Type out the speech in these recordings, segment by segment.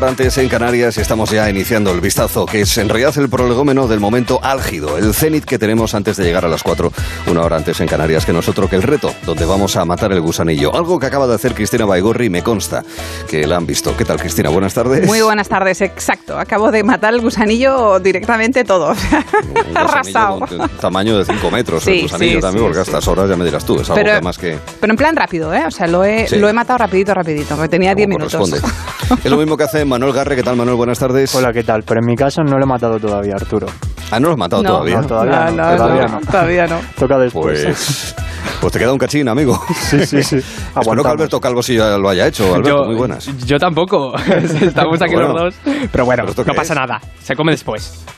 hora antes en Canarias, y estamos ya iniciando el vistazo, que es en realidad el prolegómeno del momento álgido, el cenit que tenemos antes de llegar a las 4, una hora antes en Canarias, que nosotros que el reto, donde vamos a matar el gusanillo. Algo que acaba de hacer Cristina Baigorri, me consta que la han visto. ¿Qué tal, Cristina? Buenas tardes. Muy buenas tardes, exacto. Acabo de matar el gusanillo directamente todo. Arrasado. Tamaño de 5 metros el gusanillo sí, también, porque a estas horas ya me dirás tú, es algo pero, que más que... Pero en plan rápido, ¿eh? O sea, lo he, lo he matado rapidito, rapidito, porque tenía 10 minutos. es lo mismo que hace Manuel Garre. ¿Qué tal, Manuel? Buenas tardes. Hola, ¿qué tal? Pero en mi caso no lo he matado todavía, Arturo. Ah, ¿no lo has matado no, todavía? No, todavía no, no, todavía no, no. Todavía no. Toca después. Pues, pues te queda un cachín, amigo. Sí, sí, sí. Bueno, que Alberto Calvo sí lo haya hecho. Alberto, yo, muy buenas. Yo tampoco. Estamos aquí Bueno. los dos. Pero bueno, ¿Pero no pasa es? nada. Se come después.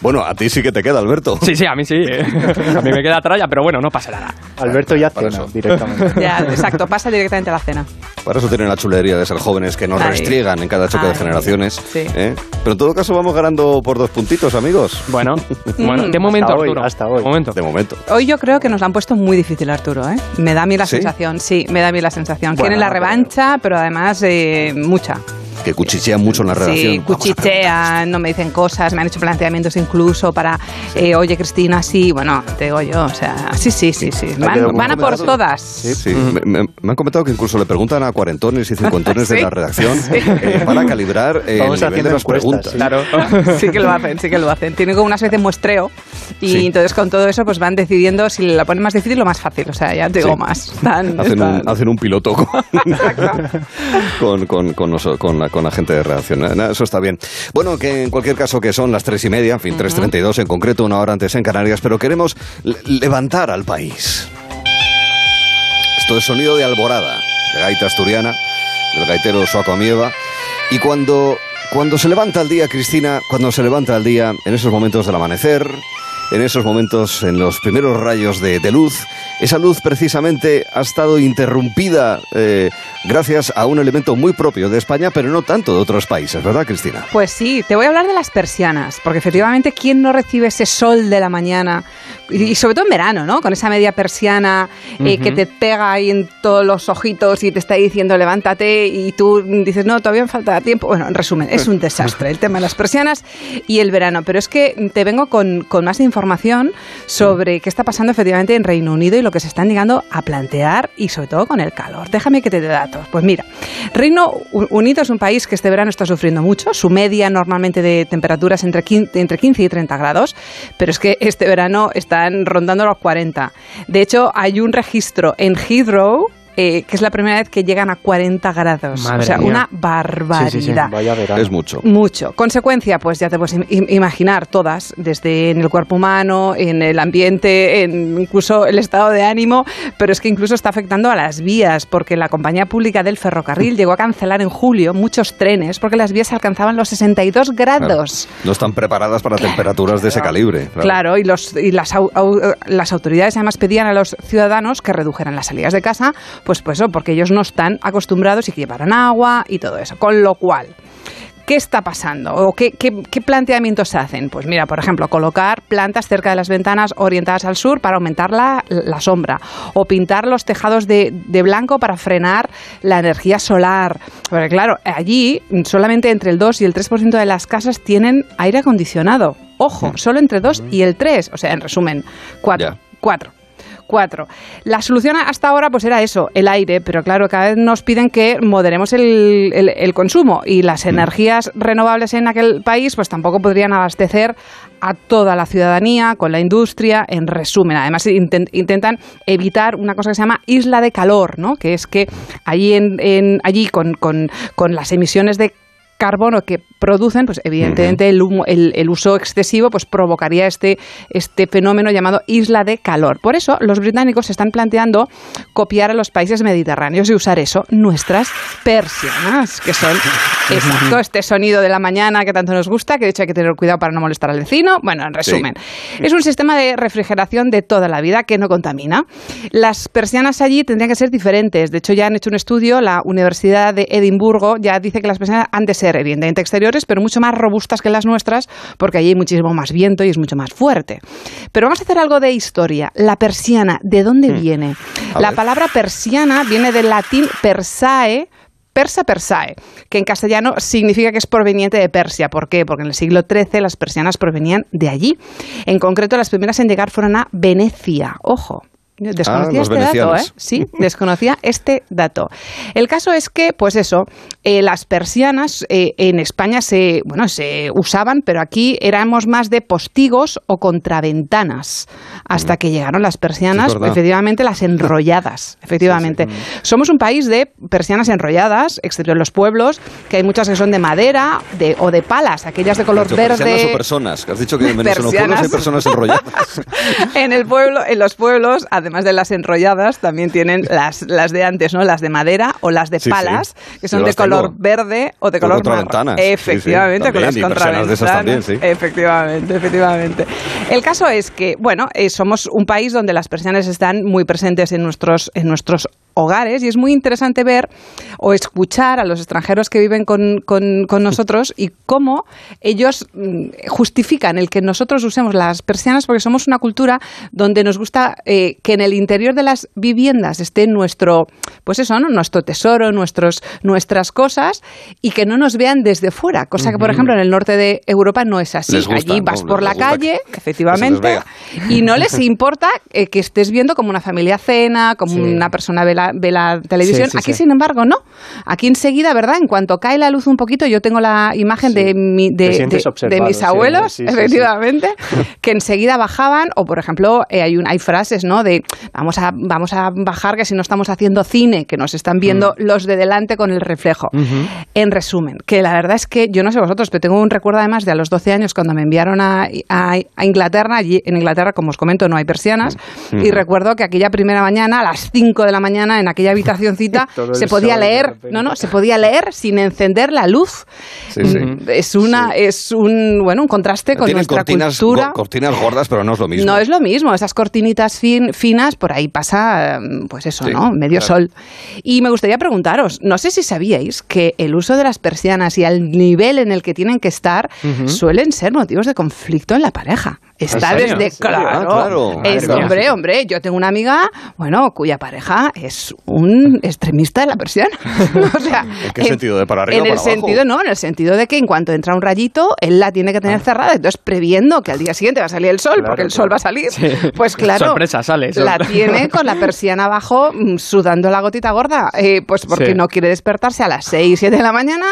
Bueno, a ti sí que te queda, Alberto. Sí, sí, a mí sí. eh. A mí me queda tralla, pero bueno, no pasa nada. Alberto ya Para cena eso. directamente. Ya, exacto, pasa directamente a la cena. Para eso tienen la chulería de ser jóvenes que nos Ay. restriegan en cada choque de generaciones. Sí. ¿eh? Pero en todo caso vamos ganando por dos puntitos, amigos. Bueno, bueno de momento, Hasta hoy, Arturo. hasta hoy. De momento. De momento. Hoy yo creo que nos la han puesto muy difícil, Arturo, ¿eh? Me da a mí la ¿Sí? sensación, sí, me da a mí la sensación. Bueno, Quieren la pero- revancha, pero además eh, mucha. Que cuchichean mucho en la redacción. Sí, cuchichean, no me dicen cosas, me han hecho planteamientos incluso para, eh, oye Cristina, sí, bueno, te digo yo, o sea, sí, sí, sí, sí, van, van a por todas. Sí, sí. Me, me- me han comentado que incluso le preguntan a cuarentones y cincuentones de Sí, la redacción sí. eh, para calibrar eh, el Vamos nivel de haciendo las preguntas. sí. Claro. Sí que lo hacen, sí que lo hacen. Tienen como una especie de muestreo y Sí. entonces con todo eso pues van decidiendo si la ponen más difícil o más fácil. O sea, ya te digo Sí. más. Están- Hacen un, están- hacen un piloto con, con, con, con, con la, con la gente de redacción. Nada, Eso está bien. Bueno, que en cualquier caso que son las tres y media, en fin, 3.32 en concreto, una hora antes en Canarias, pero queremos le- levantar al país. Esto es sonido de alborada, de gaita asturiana, del gaitero Soaco Amieva. Y cuando, cuando se levanta el día, Cristina, cuando se levanta el día, en esos momentos del amanecer, en esos momentos, en los primeros rayos de, luz, esa luz precisamente ha estado interrumpida eh, gracias a un elemento muy propio de España, pero no tanto de otros países, ¿verdad, Cristina? Pues sí, te voy a hablar de las persianas, porque efectivamente, ¿quién no recibe ese sol de la mañana? Y, sobre todo en verano, ¿no? Con esa media persiana eh, que te pega ahí en todos los ojitos y te está diciendo levántate y tú dices, no, todavía me falta tiempo. Bueno, en resumen, es un desastre el tema de las persianas y el verano. Pero es que te vengo con, con más información sobre qué está pasando efectivamente en Reino Unido y lo que se están llegando a plantear y sobre todo con el calor. Déjame que te dé datos. Pues mira, Reino Unido es un país que este verano está sufriendo mucho. Su media normalmente de temperaturas entre 15, entre 15 y 30 grados, pero es que este verano están rondando los 40. De hecho, hay un registro en Heathrow. Eh, que es la primera vez que llegan a 40 grados. Madre o sea, mía. una barbaridad. Sí, sí, sí, vaya verano. Es mucho. Mucho. Consecuencia, pues ya te puedes im- im- imaginar todas, desde en el cuerpo humano, en el ambiente, en incluso el estado de ánimo, pero es que incluso está afectando a las vías, porque la compañía pública del ferrocarril llegó a cancelar en julio muchos trenes porque las vías alcanzaban los 62 grados. Claro. No están preparadas para temperaturas de ese calibre. Claro, y, los, y las, au- au- las autoridades además pedían a los ciudadanos que redujeran las salidas de casa, pues, pues eso, porque ellos no están acostumbrados y que llevaran agua y todo eso. Con lo cual, ¿qué está pasando? ¿O qué, qué- qué planteamientos se hacen? Pues mira, por ejemplo, colocar plantas cerca de las ventanas orientadas al sur para aumentar la, la sombra, o pintar los tejados de, de blanco para frenar la energía solar. Porque claro, allí solamente entre el 2 y el 3% de las casas tienen aire acondicionado. Ojo, solo entre 2 y el 3. O sea, en resumen, 4. Ya. 4. Cuatro. La solución hasta ahora pues era eso, el aire, pero claro, cada vez nos piden que moderemos el, el- el consumo y las energías renovables en aquel país pues tampoco podrían abastecer a toda la ciudadanía con la industria, en resumen. Además inten- intentan evitar una cosa que se llama isla de calor, ¿no? que es que allí, en, en- allí con, con- con las emisiones de carbono que producen, pues evidentemente el, humo- el, el uso excesivo pues provocaría este, este fenómeno llamado isla de calor. Por eso los británicos se están planteando copiar a los países mediterráneos y usar eso, nuestras persianas, que son exacto este sonido de la mañana que tanto nos gusta, que de hecho hay que tener cuidado para no molestar al vecino. Bueno, en resumen, es un sistema de refrigeración de toda la vida que no contamina. Las persianas allí tendrían que ser diferentes. De hecho, ya han hecho un estudio, la Universidad de Edimburgo ya dice que las persianas han de ser evidentemente exteriores, pero mucho más robustas que las nuestras, porque allí hay muchísimo más viento y es mucho más fuerte. Pero vamos a hacer algo de historia. La persiana, ¿de dónde viene? A La ver. palabra persiana viene del latín persae, persa persae, que en castellano significa que es proveniente de Persia. ¿Por qué? Porque en el siglo XIII las persianas provenían de allí. En concreto, las primeras en llegar fueron a Venecia. Ojo, Desconocía Ah, los este dato, ¿eh? Sí, desconocía este dato. El caso es que, pues eso, eh, las persianas eh, en España se, bueno, se usaban, pero aquí éramos más de postigos o contraventanas, hasta que llegaron las persianas, Sí, efectivamente las enrolladas, efectivamente. Somos un país de persianas enrolladas, excepto en los pueblos, que hay muchas que son de madera de, o de palas, aquellas de color dicho ¿Persianas verde. o personas? Que has dicho que menos en los pueblos hay personas enrolladas. en el pueblo, en los pueblos, además de las enrolladas, también tienen las, las de antes, ¿no? Las de madera o las de Sí, sí. palas, que son Yo de color verde o de color marrón. Sí, Efectivamente, con las contraventanas. también, sí. Efectivamente, efectivamente. El caso es que, bueno, eh, somos un país donde las persianas están muy presentes en nuestros, en nuestros hogares y es muy interesante ver o escuchar a los extranjeros que viven con, con- con nosotros y cómo ellos mm, justifican el que nosotros usemos las persianas porque somos una cultura donde nos gusta eh, que en el interior de las viviendas esté nuestro, pues eso, ¿no? nuestro tesoro, nuestros, nuestras cosas y que no nos vean desde fuera, cosa que por ejemplo en el norte de Europa no es así. Gusta, Allí ¿no? vas Les por la calle, que- efectivamente, que y no les importa eh, que estés viendo como una familia cena, como Sí. una persona ve la, ve la televisión. Sí, sí, Aquí, sí. sin embargo, no. Aquí enseguida, ¿verdad? En cuanto cae la luz un poquito, yo tengo la imagen de, mi, de, de- de mis abuelos, efectivamente, que enseguida bajaban, o por ejemplo, eh, hay, un, hay frases, ¿no? De vamos a, vamos a bajar que si no estamos haciendo cine, que nos están viendo Mm. los de delante con el reflejo. En resumen, que la verdad es que yo no sé vosotros, pero tengo un recuerdo además de a los 12 años cuando me enviaron a, a- a Inglaterra. Allí en Inglaterra, como os comento, no hay persianas. Y recuerdo que aquella primera mañana, a las 5 de la mañana, en aquella habitacioncita, Todo se podía leer, no, no, se podía leer sin encender la luz. Sí, sí. Mm, Es una, es un, bueno, un contraste con Tienen nuestra cortinas, cultura. go- cortinas gordas, pero no es lo mismo. No es lo mismo, esas cortinitas fin- finas, por ahí pasa, mm, pues eso, Sí, ¿no? Medio claro. sol. Y me gustaría preguntaros, no sé si sabíais que el uso de las persianas y al nivel en el que tienen que estar suelen ser motivos de conflicto en la pareja. Está desde, ¿En serio? claro, Ah, claro. es- hombre, hombre, yo tengo una amiga, bueno, cuya pareja es un extremista de la persiana. o sea, ¿En qué sentido? ¿De para arriba En o el abajo? sentido, no, en el sentido de que en cuanto entra un rayito, él la tiene que Ah. tener cerrada, entonces previendo que al día siguiente va a salir el sol, Claro, porque el sol va a salir, pues claro, Sorpresa, sale, la tiene con la persiana abajo mm, sudando la gotita gorda, eh, pues porque Sí. no quiere despertarse a las 6, 7 de la mañana,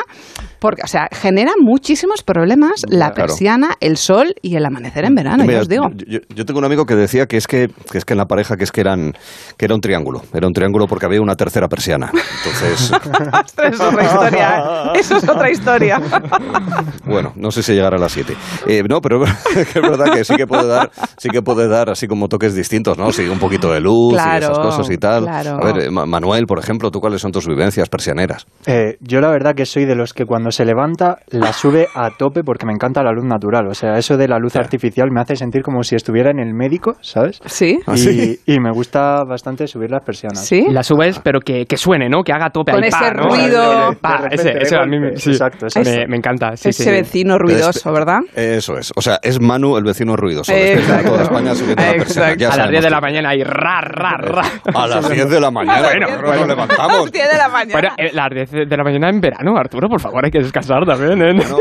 porque, o sea, genera muchísimos problemas la Claro. persiana, el sol y el amanecer en verano, Mira, ya os digo. Yo, yo tengo un amigo que decía que es que, que es que en la pareja que es que eran que era un triángulo, era un triángulo porque había una tercera persiana. Entonces, Ostras, es otra historia, ¿eh? eso es otra historia. bueno, no sé si llegará a las 7. Eh, no, pero que es verdad que sí que puede dar, sí que puede dar así como toques distintos, ¿no? Sí, un poquito de luz y esas cosas y tal. claro. A ver, eh, Ma- Manuel, por ejemplo, ¿tú cuáles son tus vivencias persianeras? Eh, yo la verdad que soy de los que cuando se levanta la sube a tope porque me encanta la luz natural. O sea, eso de la luz artificial me hace sentir como si estuviera en el médico, ¿sabes? ¿Sí? ¿Ah, y, sí? y me gusta bastante subir las persianas. ¿Sí? Y la subes, pero que, que suene, ¿no? Que haga tope Con ahí, ese pa, ¿no? ruido. De Pa, repente, ese, de ese a mí me- sí. Exacto, exacto. Me, me encanta. Sí, Ese vecino ruidoso, ¿verdad? Eso es. O sea, es Manu el vecino ruidoso. Exacto. Despierta a toda España subiendo la persiana. Exacto. Ya A las sabemos 10 de la mañana y ra, ra, ra. A las 10 de la mañana. Bueno, bueno. nos levantamos. 10 de la mañana. Bueno, eh, las 10 de la mañana en verano, Arturo, por favor, hay que descansar también, ¿eh? Bueno,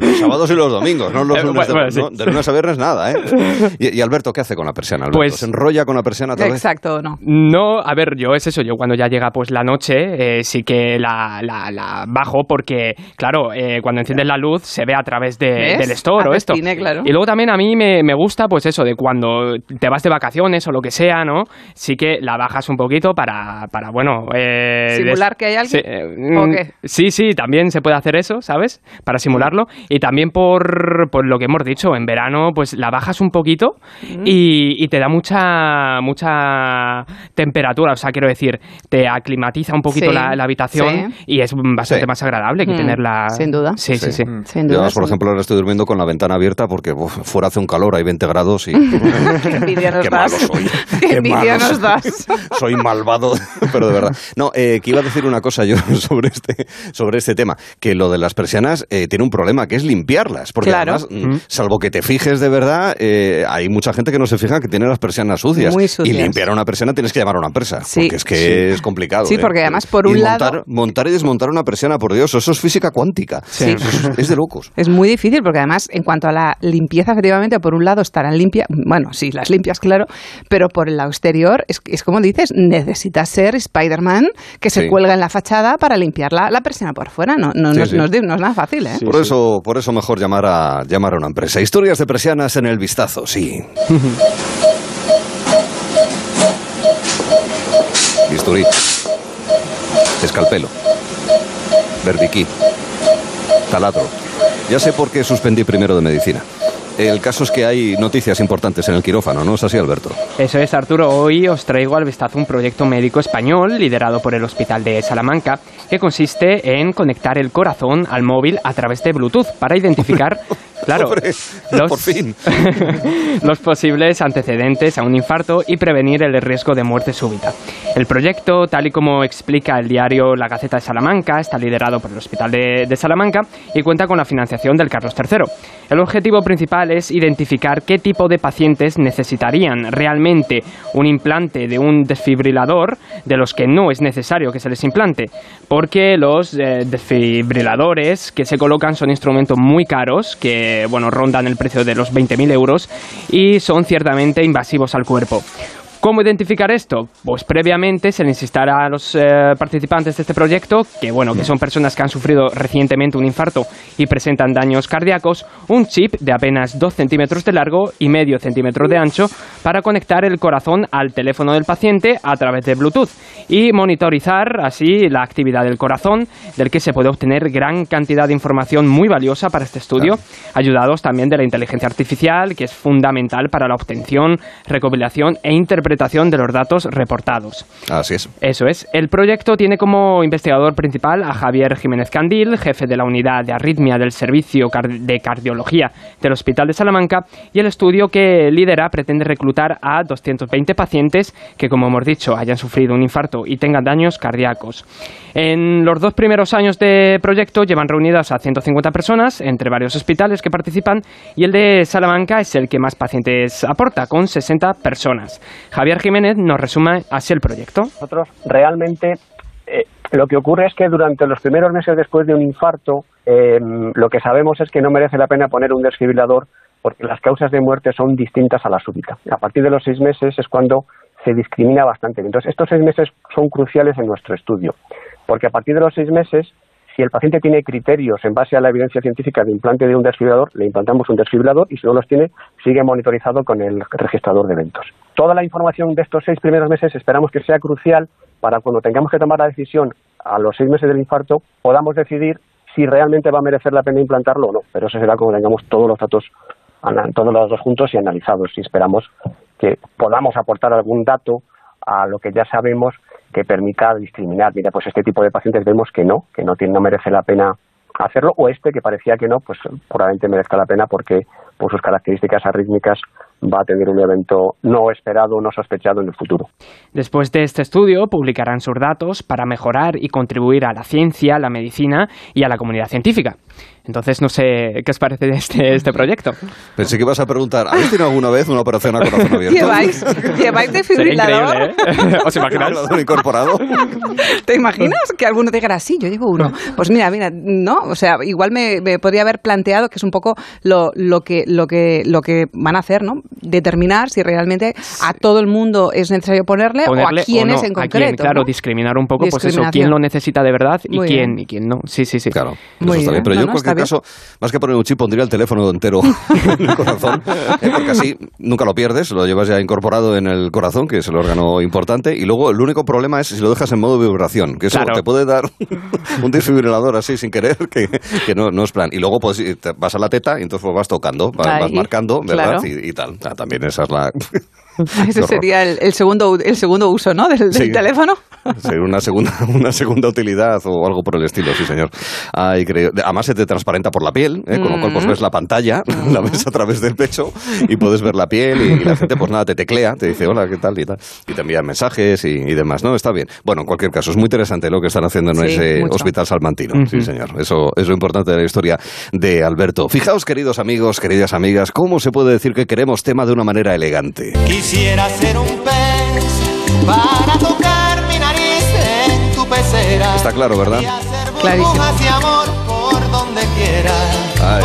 los sábados y los domingos, no los Eh, lunes, de, bueno, sí. no, de lunes a viernes nada, ¿eh? Y, y Alberto, ¿qué hace con la persiana? Alberto? Pues- ¿Se enrolla con la persiana otra vez? Exacto, no. No, a ver, yo es eso, yo cuando ya llega pues la noche eh, sí que la, la, la bajo porque, claro, eh, cuando enciendes la luz se ve a través del store o esto. cine, claro. Y luego también a mí me, me gusta pues eso de cuando te vas de vacaciones o lo que sea, ¿no? Sí que la bajas un poquito para, para bueno... eh, ¿Simular que hay alguien? Sí, eh, ¿O mm, qué? Sí, sí, también se puede hacer eso, ¿sabes? Para simularlo. Y también por, por lo que hemos dicho, en verano pues la bajas un poquito y, y te da mucha, mucha temperatura. O sea, quiero decir, te aclimatiza un poquito Sí, la, la habitación sí. y es bastante Sí. más agradable que Mm, tenerla... sin duda. Sí, sí, sí. Mm. Sin Yo, duda. además, por sí. ejemplo, ahora estoy durmiendo con la ventana abierta porque uf, fuera hace un calor, hay 20 grados y... Qué envidia nos Qué malo das. soy. Qué envidia nos das. Soy malvado, pero de verdad. No, eh, que iba a decir una cosa yo sobre este, sobre este tema, que lo lo de las persianas eh, tiene un problema, que es limpiarlas. Porque Claro. además, mm, salvo que te fijes de verdad, eh, hay mucha gente que no se fija que tiene las persianas sucias. Muy sucias. Y limpiar una persiana tienes que llamar a una persa. Sí. Porque es que es complicado. Sí, ¿eh? porque además, por un Y lado- montar, montar y desmontar una persiana, por Dios, eso es física cuántica. Sí. Es, es de locos. Es muy difícil porque además, en cuanto a la limpieza, efectivamente, por un lado estarán limpias, bueno, sí, las limpias, claro, pero por el lado exterior, es, es como dices, necesitas ser Spider-Man que se Sí. cuelga en la fachada para limpiar la, la persiana por fuera. No, no, Sí, no, sí. no es, no es nada fácil, ¿eh? Sí, por, eso, por eso mejor llamar a, llamar a una empresa. Historias de persianas en el vistazo, sí. Bisturí. Escalpelo. Berbiquí. Taladro. Ya sé por qué suspendí primero de medicina. El caso es que hay noticias importantes en el quirófano, ¿no es así, Alberto? Eso es, Arturo. Hoy os traigo al vistazo un proyecto médico español liderado por el Hospital de Salamanca que consiste en conectar el corazón al móvil a través de Bluetooth para identificar, claro, Hombre, por fin. los posibles antecedentes a un infarto y prevenir el riesgo de muerte súbita. El proyecto, tal y como explica el diario La Gaceta de Salamanca, está liderado por el Hospital de, de Salamanca y cuenta con la financiación del Carlos III. El objetivo principal es identificar qué tipo de pacientes necesitarían realmente un implante de un desfibrilador de los que no es necesario que se les implante, porque los eh, desfibriladores que se colocan son instrumentos muy caros que bueno rondan el precio de los 20.000 euros y son ciertamente invasivos al cuerpo. ¿Cómo identificar esto? Pues previamente se le insistirá a los eh, participantes de este proyecto, que bueno, que son personas que han sufrido recientemente un infarto y presentan daños cardíacos, un chip de apenas 2 centímetros de largo y medio centímetro de ancho para conectar el corazón al teléfono del paciente a través de Bluetooth y monitorizar así la actividad del corazón, del que se puede obtener gran cantidad de información muy valiosa para este estudio, ayudados también de la inteligencia artificial, que es fundamental para la obtención, recopilación e interpretación de los datos reportados. Así es. Eso es. El proyecto tiene como investigador principal a Javier Jiménez Candil, jefe de la unidad de arritmia del Servicio de Cardiología del Hospital de Salamanca, y el estudio que lidera pretende reclutar a 220 pacientes que, como hemos dicho, hayan sufrido un infarto y tengan daños cardíacos. En los dos primeros años de proyecto llevan reunidas a 150 personas entre varios hospitales que participan y el de Salamanca es el que más pacientes aporta, con 60 personas. Javier Jiménez nos resume así el proyecto. Nosotros realmente eh, lo que ocurre es que durante los primeros meses después de un infarto, eh, lo que sabemos es que no merece la pena poner un desfibrilador porque las causas de muerte son distintas a la súbita. A partir de los seis meses es cuando se discrimina bastante. Entonces, estos seis meses son cruciales en nuestro estudio, porque a partir de los seis meses, si el paciente tiene criterios en base a la evidencia científica de implante de un desfibrilador, le implantamos un desfibrilador y si no los tiene, sigue monitorizado con el registrador de eventos. Toda la información de estos seis primeros meses esperamos que sea crucial para cuando tengamos que tomar la decisión a los seis meses del infarto, podamos decidir si realmente va a merecer la pena implantarlo o no. Pero eso será cuando tengamos todos los datos, todos los datos juntos y analizados. Y esperamos que podamos aportar algún dato a lo que ya sabemos que permita discriminar. Mira, pues este tipo de pacientes vemos que no, que no, tiene, no merece la pena hacerlo, o este que parecía que no, pues probablemente merezca la pena porque por sus características arrítmicas va a tener un evento no esperado, no sospechado en el futuro. Después de este estudio, publicarán sus datos para mejorar y contribuir a la ciencia, la medicina y a la comunidad científica. Entonces, no sé qué os parece de este, este proyecto. Pensé que ibas a preguntar, ¿habéis tenido alguna vez una operación a corazón abierto? ¿Lleváis, ¿Lleváis increíble, ¿eh? ¿Os imagináis? ¿Desfibrilador incorporado? ¿Te imaginas que alguno dijera, sí, yo llevo uno? Pues mira, mira, no, o sea, igual me, me podría haber planteado que es un poco lo, lo, que, lo, que, lo que van a hacer, ¿no? Determinar si realmente a todo el mundo es necesario ponerle, Ponerle o a quiénes no, en a quién, concreto. claro, ¿no? discriminar un poco, pues eso, quién lo necesita de verdad y Muy quién, bien. y quién no. Sí, sí, sí. Claro, Muy eso está bien. Pero No, yo en no, cualquier está caso, más que poner un chip, pondría el teléfono entero en el corazón, ¿eh? porque así nunca lo pierdes, lo llevas ya incorporado en el corazón, que es el órgano importante, y luego el único problema es si lo dejas en modo vibración, que eso Claro. te puede dar un desfibrilador así sin querer, que, que no, no es plan. Y luego pues vas a la teta y entonces pues, vas tocando, vas, Ahí, vas marcando, ¿verdad? claro. Y, y tal. Ah, también esa es la... Ese sería el, el segundo, el segundo uso, ¿no? Del, del Sí. teléfono. Sí, una segunda, una segunda utilidad o algo por el estilo, sí, señor. Ay, creo. Además se te transparenta por la piel, ¿eh? con lo cual pues ves la pantalla, la ves a través del pecho y puedes ver la piel y, la gente pues nada, te teclea, te dice hola, ¿qué tal? y tal. Y te envía mensajes y, y demás, ¿no? Está bien. Bueno, en cualquier caso, es muy interesante lo que están haciendo en Sí, ese mucho. hospital salmantino. Sí, señor. Eso es lo importante de la historia de Alberto. Fijaos, queridos amigos, queridas amigas, cómo se puede decir que queremos tema de una manera elegante. Quisiera ser un pez para tocar mi nariz en tu pecera. Está claro, ¿verdad? Y hacer Clarísimo. burbujas y amor por donde quiera. Ay,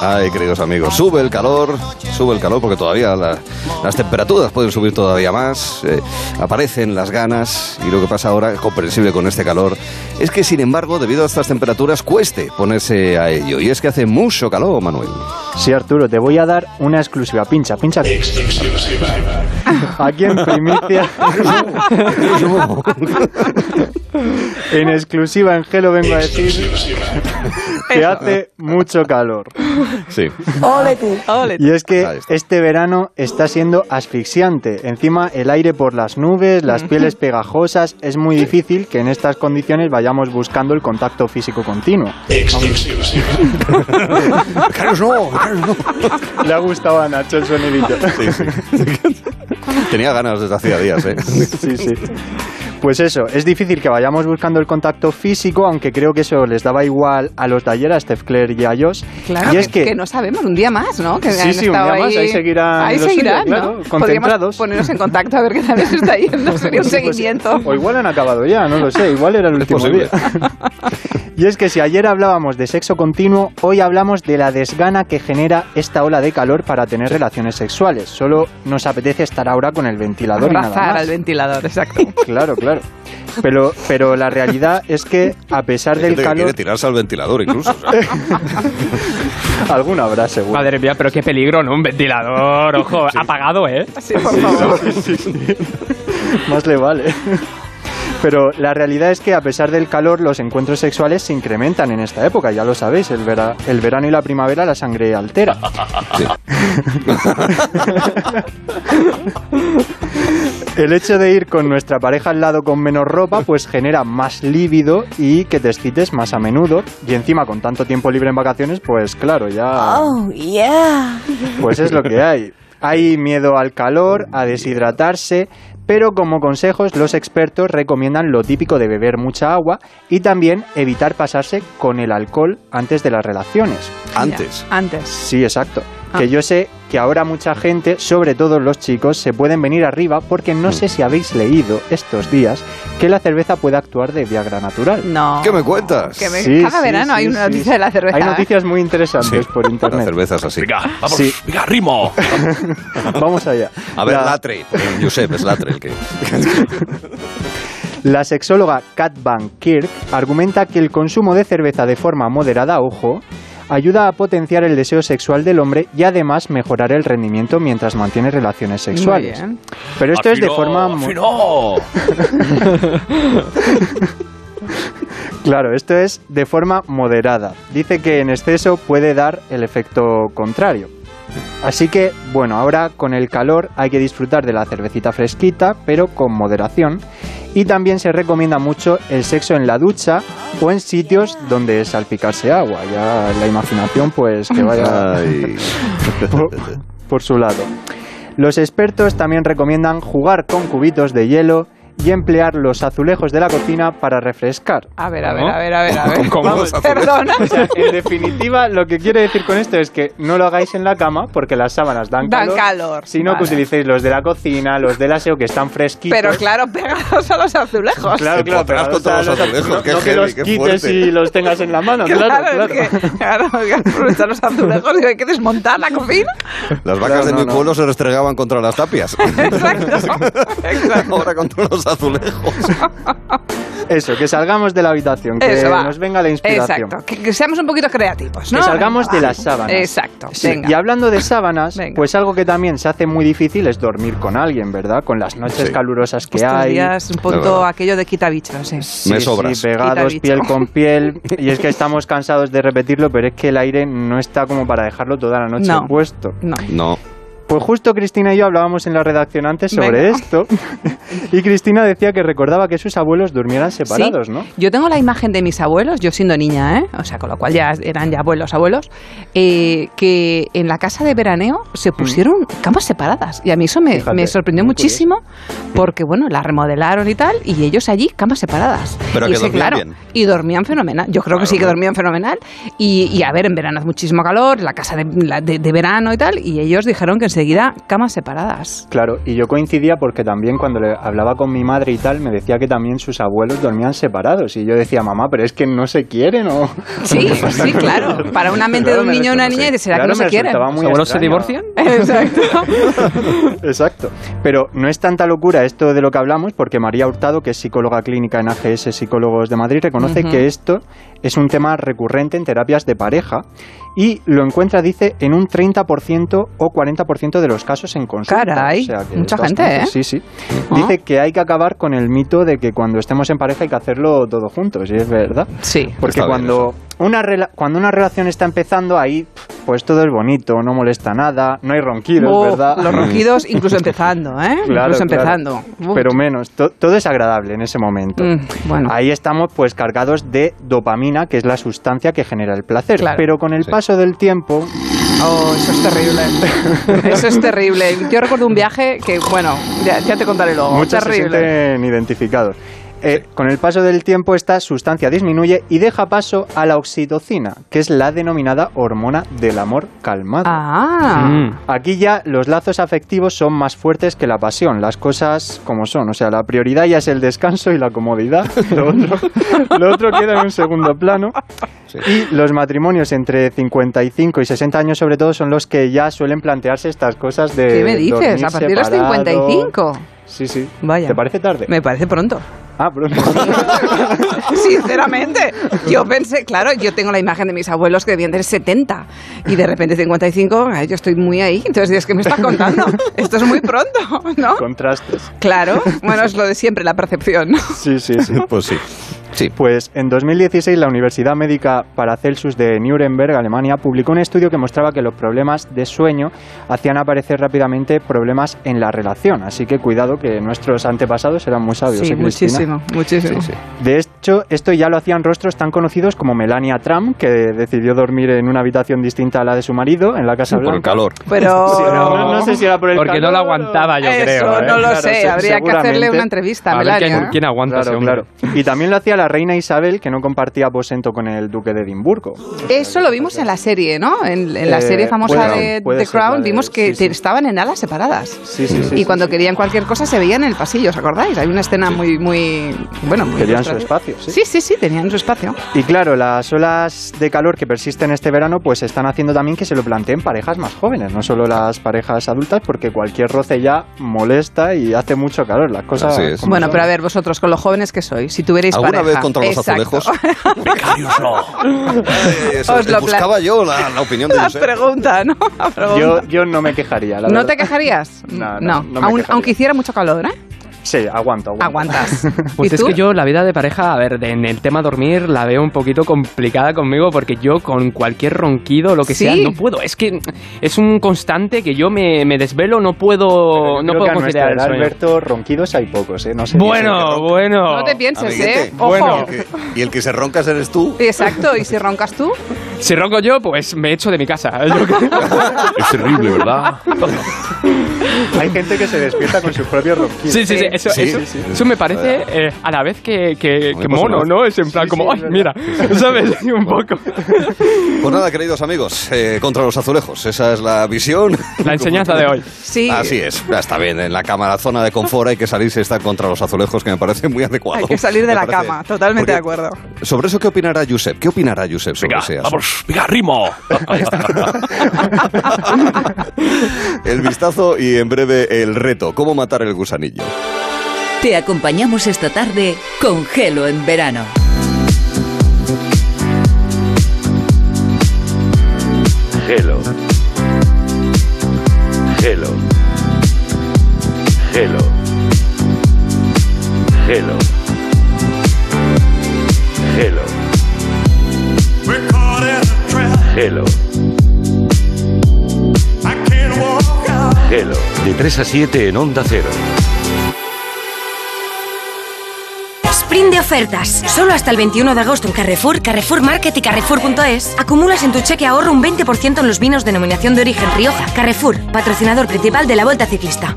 ay, queridos amigos, sube el calor, sube el calor porque todavía la- las temperaturas pueden subir todavía más, eh, aparecen las ganas y lo que pasa ahora, comprensible con este calor, es que sin embargo, debido a estas temperaturas, cueste ponerse a ello. Y es que hace mucho calor, Manuel. Sí, Arturo, te voy a dar una exclusiva. Pincha, pincha. Aquí en primicia. en exclusiva en Gelo vengo a decir que hace mucho calor. Sí. Ole. Y es que este verano está siendo asfixiante. Encima el aire por las nubes, las pieles pegajosas, es muy difícil que en estas condiciones vayamos buscando el contacto físico continuo. Carlos, no, Carlos, no. Le ha gustado a Nacho el sonidito. Sí, sí. Tenía ganas desde hacía días, ¿eh? Sí, sí. Pues eso, es difícil que vayamos buscando el contacto físico, aunque creo que eso les daba igual a los de ayer, a Steph Claire y a Josh. Claro, y es que, no sabemos, un día más, ¿no? Que Sí, han sí, un día más, ahí seguirán Ahí suyo, seguirán, claro, ¿no? concentrados. Podríamos ponernos en contacto a ver qué tal les está yendo. Sería un Sí, pues, seguimiento. o igual han acabado ya, no lo sé, igual era el último día. y es que si ayer hablábamos de sexo continuo, hoy hablamos de la desgana que genera esta ola de calor para tener relaciones sexuales. Solo nos apetece estar ahora con el ventilador y nada Abrazar más. al ventilador, exacto. Claro, claro. Pero, pero la realidad es que a pesar Hay del gente que quiere tirarse al ventilador incluso. o sea. alguna habrá seguro. Madre mía, pero qué peligro, ¿no? Un ventilador, ojo, apagado, ¿eh? Sí, por favor. Más le vale. Pero la realidad es que a pesar del calor, los encuentros sexuales se incrementan en esta época, ya lo sabéis, el, vera- el verano y la primavera la sangre altera. El hecho de ir con nuestra pareja al lado con menos ropa, pues genera más líbido y que te excites más a menudo. Y encima, con tanto tiempo libre en vacaciones, pues claro, ya. Oh, yeah. Pues es lo que hay. Hay miedo al calor, a deshidratarse, pero como consejos los expertos recomiendan lo típico de beber mucha agua y también evitar pasarse con el alcohol antes de las relaciones. Antes. Antes. Sí, exacto. Ah. Que yo sé que ahora mucha gente, sobre todo los chicos, se pueden venir arriba porque no sé si habéis leído estos días que la cerveza puede actuar de Viagra natural. No. ¿Qué me cuentas? Que me- Sí, cada sí, verano sí, hay una sí. noticia de la cerveza. Hay ¿eh? noticias muy interesantes por La internet. cerveza es así. vamos, Sí. venga, ritmo. Vamos allá. A ver, La- Latre. Josep, es Latre el que... La sexóloga Kat Van Kirk argumenta que el consumo de cerveza de forma moderada, ojo, ayuda a potenciar el deseo sexual del hombre y además mejorar el rendimiento mientras mantiene relaciones Muy sexuales. Pero esto es de forma afino. claro, esto es de forma moderada. Dice que en exceso puede dar el efecto contrario. Así que, bueno, ahora con el calor hay que disfrutar de la cervecita fresquita, pero con moderación. Y también se recomienda mucho el sexo en la ducha o en sitios donde salpicarse agua. Ya la imaginación, pues que vaya Ay. por, por su lado. Los expertos también recomiendan jugar con cubitos de hielo y emplear los azulejos de la cocina para refrescar. A ver, a ver, ¿Cómo? a ver, a ver, a ver. ¿Cómo azulejos? Perdona. O sea, en definitiva, lo que quiere decir con esto es que no lo hagáis en la cama porque las sábanas dan Dan calor. calor, Sino que vale. utilicéis los de la cocina, los del aseo que están fresquitos. Pero claro, pegados a los azulejos. Claro, claro, contra o sea, los azulejos, no, qué no que heavy, los qué quites fuerte. y los tengas en la mano, claro, Claro, claro. es que, claro, hay que aprovechar los azulejos y hay que desmontar la cocina. Las vacas Claro, de no, mi no. pueblo se restregaban contra las tapias. Exacto. Exacto. Ahora contra los azulejos. Eso, que salgamos de la habitación, que Eso nos venga la inspiración. Exacto. Que, que seamos un poquito creativos, ¿no? Que salgamos Venga, de las sábanas. Exacto. Sí, Venga. Y hablando de sábanas, Venga. pues algo que también se hace muy difícil es dormir con alguien, ¿verdad? Con las noches Sí. calurosas que Estos hay. días un punto aquello de quita bichos, sí. Sí, Me sí, sobras. pegados Quita piel con piel. Y es que estamos cansados de repetirlo, pero es que el aire no está como para dejarlo toda la noche No. puesto. No. No. Pues justo Cristina y yo hablábamos en la redacción antes sobre Venga. esto y Cristina decía que recordaba que sus abuelos durmieran separados, Sí. ¿no? Yo tengo la imagen de mis abuelos, yo siendo niña, ¿eh? o sea, con lo cual ya eran ya abuelos, abuelos, eh, que en la casa de veraneo se pusieron camas separadas. Y a mí eso me, Mm. Fíjate, me sorprendió muchísimo porque, bueno, la remodelaron y tal, y ellos allí camas separadas. Pero y que ese, dormían claro, bien. Y dormían fenomenal. Yo creo que sí que dormían fenomenal. Y, y a ver, en verano hace muchísimo calor, la casa de, la- de- de verano y tal, y ellos dijeron que enseguida camas separadas. Claro, y yo coincidía porque también cuando le hablaba con mi madre y tal, me decía que también sus abuelos dormían separados. Y yo decía, mamá, pero es que no se quieren o... Sí, sí, claro. Para una mente Claro, de un niño o una niña, ¿será claro, que no se me quieren? resultaba muy ¿Los abuelos se divorcian? Exacto. Exacto. Pero no es tanta locura esto de lo que hablamos, porque María Hurtado, que es psicóloga clínica en AGS Psicólogos de Madrid, reconoce que esto es un tema recurrente en terapias de pareja y lo encuentra, dice, en un 30% o 40% de los casos en consulta. Caray, O sea que mucha gente. ¿eh? Sí, sí. Dice que hay que acabar con el mito de que cuando estemos en pareja hay que hacerlo todo juntos, y es verdad. Sí. Porque bien cuando una, rela- cuando una relación está empezando, ahí pues todo es bonito, no molesta nada, no hay ronquidos, Oh, ¿verdad? Los ronquidos incluso empezando, ¿eh? Claro, incluso empezando. Pero menos, to- todo es agradable en ese momento. Mm, bueno. Ahí estamos pues cargados de dopamina, que es la sustancia que genera el placer. Claro. Pero con el Sí. paso del tiempo, Oh, eso es terrible. Eso es terrible. Yo recuerdo un viaje que, bueno, ya, ya te contaré luego. muchos se terrible. sienten identificados. Eh, Con el paso del tiempo esta sustancia disminuye y deja paso a la oxitocina, que es la denominada hormona del amor calmado. Ah. Mm. Aquí ya los lazos afectivos son más fuertes que la pasión, las cosas como son. O sea, la prioridad ya es el descanso y la comodidad. Lo otro, lo otro queda en un segundo plano. Y los matrimonios entre 55 y 60 años, sobre todo, son los que ya suelen plantearse estas cosas de. ¿Qué me dices? A partir de los separados. 55. Sí, sí. Vaya. ¿Te parece tarde? Me parece pronto. Ah. Sinceramente, yo pensé, claro, yo tengo la imagen de mis abuelos que debían tener 70 y de repente 55, ay, yo estoy muy ahí. Entonces, es que me estás contando? Esto es muy pronto, ¿no? Contrastes. Claro, bueno, es lo de siempre, la percepción. Sí, sí, sí. Pues sí. Sí. Pues en 2016 la Universidad Médica Paracelsus de Nuremberg, Alemania, publicó un estudio que mostraba que los problemas de sueño hacían aparecer rápidamente problemas en la relación. Así que cuidado que nuestros antepasados eran muy sabios. Sí, ¿eh, muchísimo, muchísimo. Sí, sí. De hecho, esto ya lo hacían rostros tan conocidos como Melania Trump, que decidió dormir en una habitación distinta a la de su marido en la Casa Por el Blanca. calor. Pero Sí, no, no- no sé si era por el Porque no calor lo o- aguantaba, yo Eso creo. ¿eh? no lo Claro, sé, habría que hacerle una entrevista a, A ver Melania. quién, quién aguanta ese Claro, hombre. claro. Y también lo hacía la reina Isabel, que no compartía aposento con el duque de Edimburgo. Eso lo vimos en la serie, ¿no? En, en la Eh, serie famosa puede- de puede The Crown vimos que sí, sí. te- estaban en alas separadas. Sí, sí, sí. y sí, cuando sí. querían cualquier cosa se veían en el pasillo, ¿os acordáis? Hay una escena muy, muy, bueno, muy Querían su espacio, sí. Sí, sí, sí, tenían su espacio. Y claro, las olas de calor que persisten este verano pues están haciendo también que se lo planteen parejas más jóvenes, no solo las parejas adultas, porque cualquier roce ya molesta y hace mucho calor. Las cosas. Así es. como Bueno, pero a ver, vosotros, con lo jóvenes que sois, si tuvierais ¿Alguna pareja... vez contra los Exacto. azulejos? Becarios no. Eh, eso, Os lo buscaba yo la, la opinión de La Josep. pregunta, ¿no? La pregunta. Yo, yo no me quejaría, la ¿No verdad. te quejarías? No, no, no Aun- quejaría. aunque hiciera mucho calor, ¿eh? Sí, aguanto, aguanto. Aguantas. Pues ¿Y es tú? que yo la vida de pareja, a ver, en el tema dormir la veo un poquito complicada conmigo porque yo con cualquier ronquido lo que Sí. sea no puedo. Es que es un constante que yo me, me desvelo, no puedo, yo no creo puedo que a nuestra conciliar el edad, sueño. Alberto, ronquidos hay pocos, ¿eh? No sé. Bueno, bueno. No te pienses, Amiguete. ¿eh? Ojo. Bueno. Y el que- Y el que se roncas eres tú. Exacto, ¿y si roncas tú? Si ronco yo, pues me echo de mi casa. Es terrible, ¿verdad? Hay gente que se despierta con sus propios ronquidos. Sí, sí, sí. Eso, Sí, eso, sí, sí. eso me parece eh, a la vez que, que, que mono. ¿no? Es en plan Sí, como, sí, ay, mira, ¿sabes? Un poco. Pues nada, queridos amigos, eh, contra los azulejos. Esa es la visión. La enseñanza de hoy. Sí. Así es, ya está bien. En la cama, la zona de confort hay que salirse está contra los azulejos, que me parece muy adecuado. Hay que salir de Me la parece- cama, totalmente de Porque- acuerdo. Sobre eso, ¿qué opinará Josep? ¿Qué opinará Josep sobre Venga, ese asunto? vamos, venga, ritmo. El vistazo y en breve el reto. ¿Cómo matar el gusanillo? Te acompañamos esta tarde con Gelo en verano. Gelo. Gelo. Gelo. 3 a 7 en Onda Cero. Sprint de ofertas. Solo hasta el 21 de agosto en Carrefour, Carrefour Market y Carrefour.es. Acumulas en tu cheque ahorro un 20% en los vinos denominación de origen Rioja. Carrefour, patrocinador principal de la Vuelta Ciclista.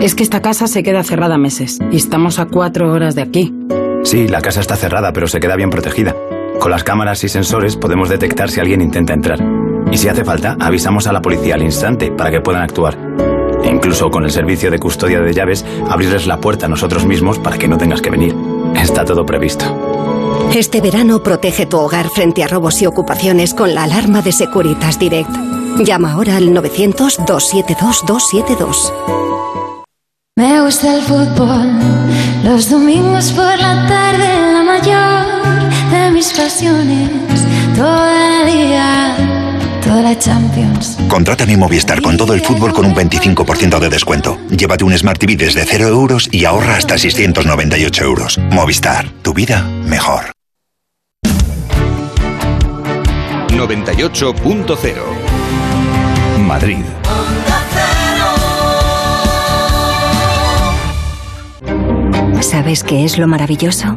Es que esta casa se queda cerrada meses y estamos a cuatro horas de aquí. Sí, la casa está cerrada, pero se queda bien protegida. Con las cámaras y sensores podemos detectar si alguien intenta entrar. Y si hace falta, avisamos a la policía al instante para que puedan actuar. Incluso con el servicio de custodia de llaves, abrirles la puerta a nosotros mismos para que no tengas que venir. Está todo previsto. Este verano protege tu hogar frente a robos y ocupaciones con la alarma de Securitas Direct. Llama ahora al 900-272-272. Me gusta el fútbol, los domingos por la tarde, la mayor de mis pasiones, todo el día, toda la Champions. Contrata mi Movistar con todo el fútbol con un 25% de descuento. Llévate un Smart TV desde 0 euros y ahorra hasta 698 euros. Movistar, tu vida mejor. 98.0 Madrid. ¿Sabes qué es lo maravilloso?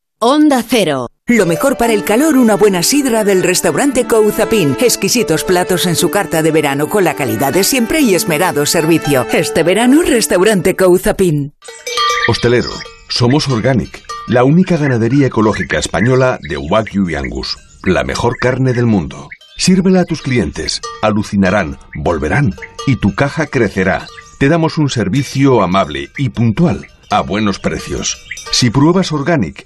Onda Cero. Lo mejor para el calor, una buena sidra del restaurante Couzapin. Exquisitos platos en su carta de verano con la calidad de siempre y esmerado servicio. Este verano, restaurante Couzapin. Hostelero, somos Organic, la única ganadería ecológica española de Wagyu y Angus, la mejor carne del mundo. Sírvela a tus clientes, alucinarán, volverán y tu caja crecerá. Te damos un servicio amable y puntual, a buenos precios. Si pruebas Organic,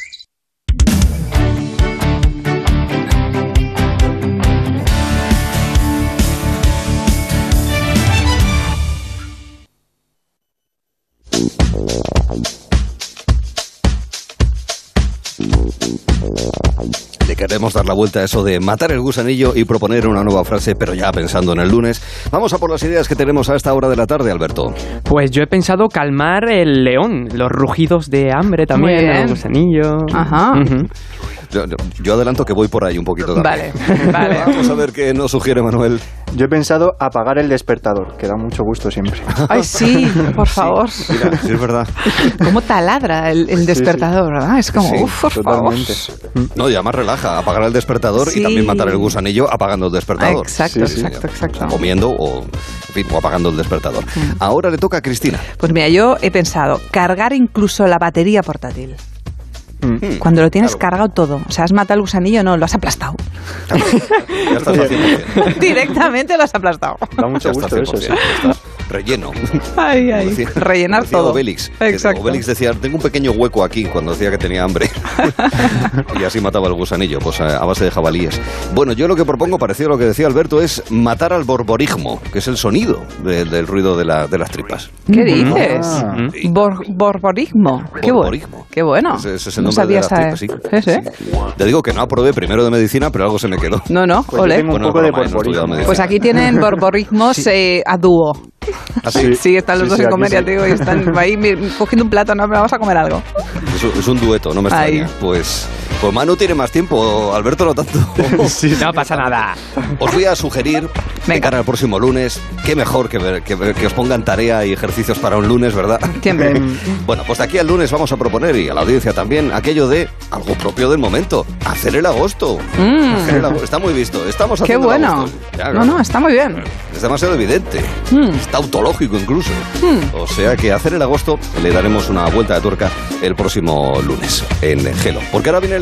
Le queremos dar la vuelta a eso de matar el gusanillo y proponer una nueva frase, pero ya pensando en el lunes. Vamos a por las ideas que tenemos a esta hora de la tarde, Alberto. Pues yo he pensado calmar el león, los rugidos de hambre también, el gusanillo. Ajá. Yo- yo adelanto que voy por ahí un poquito también. Vale, vale. Vamos a ver qué nos sugiere Manuel. Yo he pensado apagar el despertador, que da mucho gusto siempre. Ay, sí, por favor. Mira, sí es verdad. ¿Cómo taladra el, el despertador, verdad? Es como, Sí, uff, por favor. No, y además relaja, apagar el despertador Sí. y también matar el gusanillo apagando el despertador. Exacto, exacto, exacto. Comiendo o, en fin, o apagando el despertador. Ahora le toca a Cristina. Pues mira, yo he pensado cargar incluso la batería portátil. Hmm. Cuando lo tienes cargado todo. O sea, has matado el gusanillo, no, lo has aplastado. Ya estás. Directamente lo has aplastado. Da mucho gusto eso, 100%, sí. Relleno. Ay, ay. Decía- Rellenar decía todo. Obelix, que Exacto. Obelix decía, tengo un pequeño hueco aquí cuando decía que tenía hambre. y así mataba el gusanillo, pues a, a base de jabalíes. Bueno, yo lo que propongo, parecido a lo que decía Alberto, es matar al borborismo, que es el sonido de- del ruido de, la- de las tripas. ¿Qué dices? Ah. Bor- borborismo. Qué bueno. Borborismo. Qué bueno. Ese, ese es el no nombre sabía de las tripas, sí. Sí, sí. Te digo que no aprobé primero de medicina, pero algo se me quedó. No, no, Pues yo ole. tengo un Bueno, poco de broma, ¿eh? No. Pues aquí tienen borborismos eh, a dúo. ¿Ah, sí? Sí, están los Sí, dos sí, en aquí comer, ya sí. te digo, y están ahí cogiendo un plato, no, pero vamos a comer algo. Es, un- es un dueto, no me Ahí. extraña. Pues Pues Manu tiene más tiempo, Alberto no tanto. No pasa nada. Os voy a sugerir, de cara al próximo lunes, qué mejor que, ver- que, os pongan tarea y ejercicios para un lunes, ¿verdad? bueno, pues de aquí al lunes vamos a proponer, y a la audiencia también, aquello de algo propio del momento, hacer el agosto. Mm. Hacer el agosto. Está muy visto, estamos Qué haciendo el bueno. Ya, No, no, está muy bien. Es demasiado evidente. Mm. Es tautológico incluso. Mm. O sea que hacer el agosto le daremos una vuelta de tuerca el próximo lunes en Gelo. Porque ahora vienen